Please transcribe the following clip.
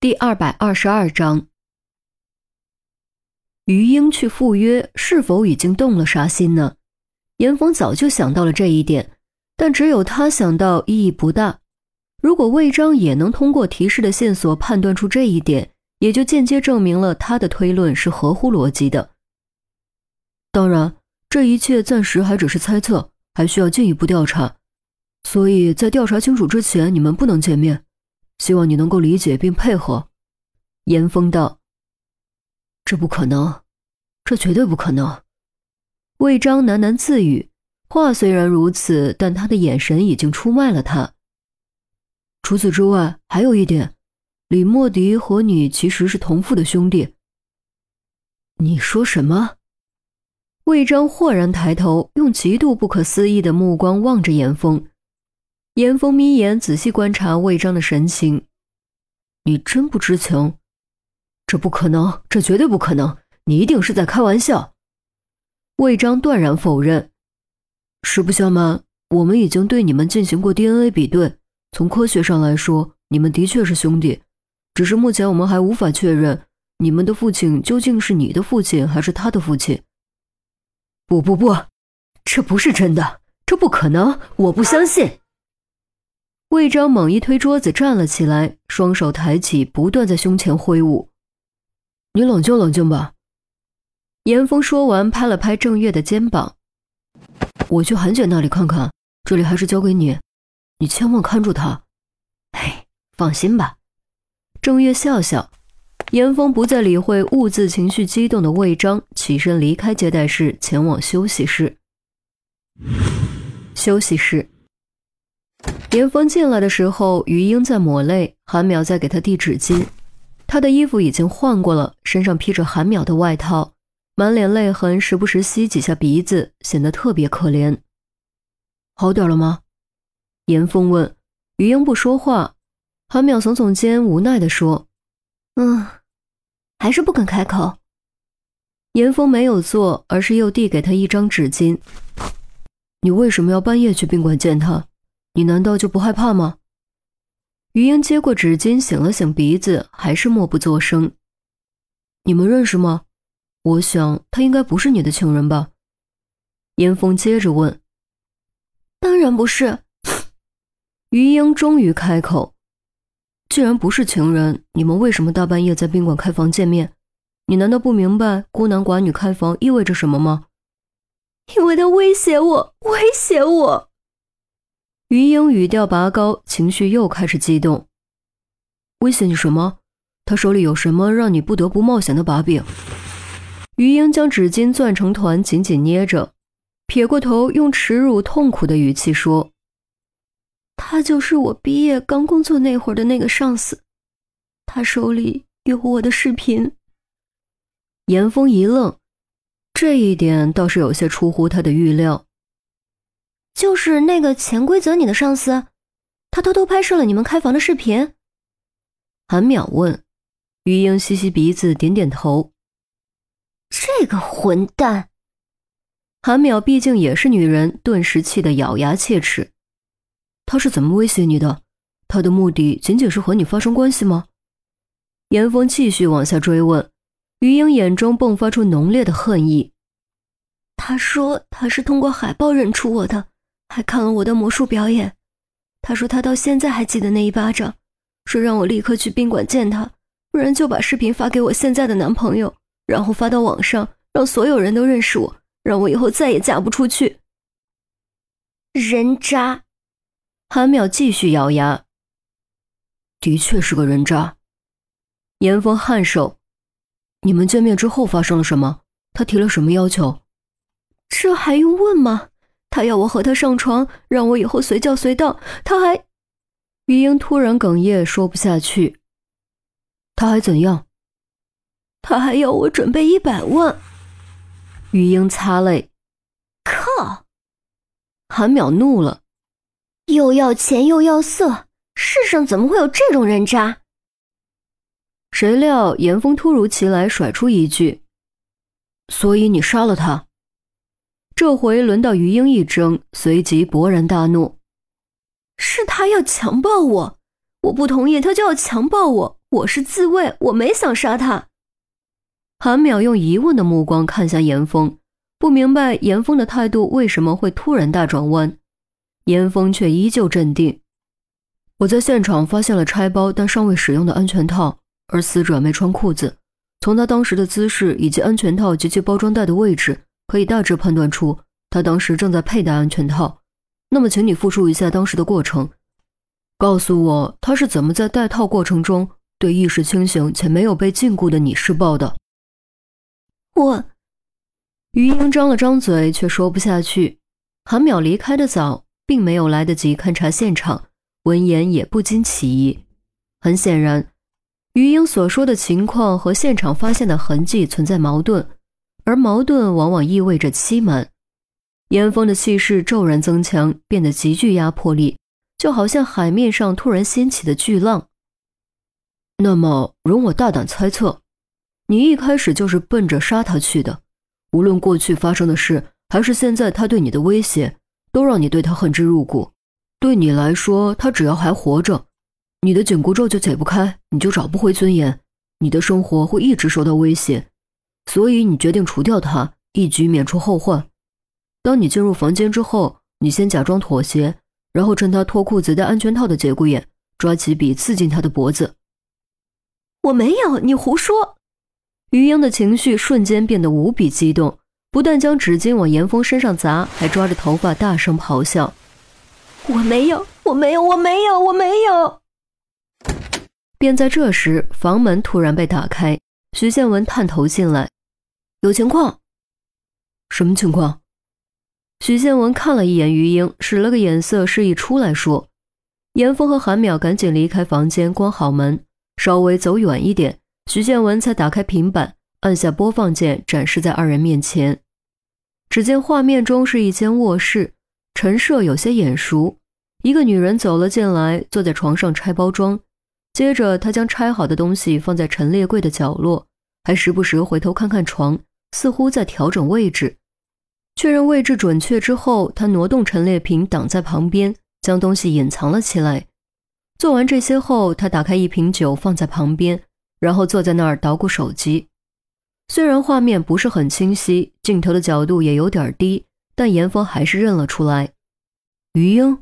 第二百二十二章，于英去赴约是否已经动了杀心呢？严峰早就想到了这一点，但只有他想到意义不大。如果魏章也能通过提示的线索判断出这一点，也就间接证明了他的推论是合乎逻辑的。当然，这一切暂时还只是猜测，还需要进一步调查，所以在调查清楚之前，你们不能见面。希望你能够理解并配合，严峰道。这不可能，这绝对不可能。魏章喃喃自语，话虽然如此，但他的眼神已经出卖了他。除此之外，还有一点，李莫迪和你其实是同父的兄弟。你说什么？魏章豁然抬头，用极度不可思议的目光望着严峰。严峰眯眼，仔细观察魏章的神情。你真不知情？这不可能，这绝对不可能！你一定是在开玩笑。魏章断然否认。实不相瞒，我们已经对你们进行过 DNA 比对，从科学上来说，你们的确是兄弟。只是目前我们还无法确认，你们的父亲究竟是你的父亲还是他的父亲。不不不，这不是真的，这不可能，我不相信。魏章猛一推桌子，站了起来，双手抬起，不断在胸前挥舞。“你冷静冷静吧。”严峰说完，拍了拍郑月的肩膀。“我去韩姐那里看看，这里还是交给你，你千万看住她。”“哎，放心吧。”郑月笑笑。严峰不再理会兀自情绪激动的魏章，起身离开接待室，前往休息室。休息室。严峰进来的时候，于英在抹泪，韩淼在给他递纸巾。他的衣服已经换过了，身上披着韩淼的外套，满脸泪痕，时不时吸几下鼻子，显得特别可怜。好点了吗？严峰问。于英不说话，韩淼耸耸肩，无奈地说：“嗯，还是不肯开口。”严峰没有做，而是又递给他一张纸巾。你为什么要半夜去宾馆见他？你难道就不害怕吗？于英接过纸巾，擤了擤鼻子，还是默不作声。你们认识吗？我想他应该不是你的情人吧？严峰接着问。当然不是。于英终于开口。既然不是情人，你们为什么大半夜在宾馆开房见面？你难道不明白孤男寡女开房意味着什么吗？因为他威胁我，威胁我。于英语调拔高，情绪又开始激动。威胁你什么？他手里有什么让你不得不冒险的把柄？于英将纸巾攥成团，紧紧捏着，撇过头，用耻辱、痛苦的语气说：“他就是我毕业刚工作那会儿的那个上司，他手里有我的视频。”严峰一愣，这一点倒是有些出乎他的预料。就是那个潜规则你的上司，他偷偷拍摄了你们开房的视频。韩淼问，于英吸吸鼻子，点点头。这个混蛋！韩淼毕竟也是女人，顿时气得咬牙切齿。他是怎么威胁你的？他的目的仅仅是和你发生关系吗？严峰继续往下追问，于英眼中迸发出浓烈的恨意。他说他是通过海报认出我的。还看了我的魔术表演，他说他到现在还记得那一巴掌，说让我立刻去宾馆见他，不然就把视频发给我现在的男朋友，然后发到网上，让所有人都认识我，让我以后再也嫁不出去。人渣！韩淼继续咬牙，的确是个人渣。严峰颔首，你们见面之后发生了什么？他提了什么要求？这还用问吗？他要我和他上床，让我以后随叫随到。他还……余英突然哽咽，说不下去。他还怎样？他还要我准备一百万。余英擦泪。靠！韩淼怒了，又要钱又要色，世上怎么会有这种人渣？谁料严峰突如其来甩出一句：“所以你杀了他。”这回轮到于英一怔，随即勃然大怒：“是他要强暴我，我不同意，他就要强暴我，我是自卫，我没想杀他。韩淼用疑问的目光看向严峰，不明白严峰的态度为什么会突然大转弯。严峰却依旧镇定。我在现场发现了拆包但尚未使用的安全套，而死者没穿裤子。从他当时的姿势以及安全套及其包装袋的位置，可以大致判断出他当时正在佩戴安全套。那么，请你复述一下当时的过程，告诉我他是怎么在戴套过程中对意识清醒且没有被禁锢的你施暴的。我，于英张了张嘴，却说不下去。韩淼离开的早，并没有来得及勘察现场，闻言也不禁起疑。很显然，于英所说的情况和现场发现的痕迹存在矛盾，而矛盾往往意味着欺瞒。严峰的气势骤然增强，变得极具压迫力，就好像海面上突然掀起的巨浪。那么，容我大胆猜测。你一开始就是奔着杀他去的，无论过去发生的事，还是现在他对你的威胁，都让你对他恨之入骨。对你来说，他只要还活着，你的紧箍咒就解不开，你就找不回尊严，你的生活会一直受到威胁，所以你决定除掉他，一举免除后患。当你进入房间之后，你先假装妥协，然后趁他脱裤子戴安全套的节骨眼，抓起笔刺进他的脖子。我没有，你胡说。于英的情绪瞬间变得无比激动，不但将纸巾往严峰身上砸，还抓着头发大声咆哮：“我没有，我没有，我没有，我没有！”便在这时，房门突然被打开，徐建文探头进来：“有情况？什么情况？”徐建文看了一眼于英，使了个眼色，示意出来说。严峰和韩淼赶紧离开房间，关好门，稍微走远一点。徐建文才打开平板，按下播放键，展示在二人面前。只见画面中是一间卧室，陈设有些眼熟。一个女人走了进来，坐在床上拆包装。接着，她将拆好的东西放在陈列柜的角落，还时不时回头看看床，似乎在调整位置。确认位置准确之后，他挪动陈列品挡在旁边，将东西隐藏了起来。做完这些后，他打开一瓶酒放在旁边。然后坐在那儿捣鼓手机，虽然画面不是很清晰，镜头的角度也有点低，但严峰还是认了出来。于英，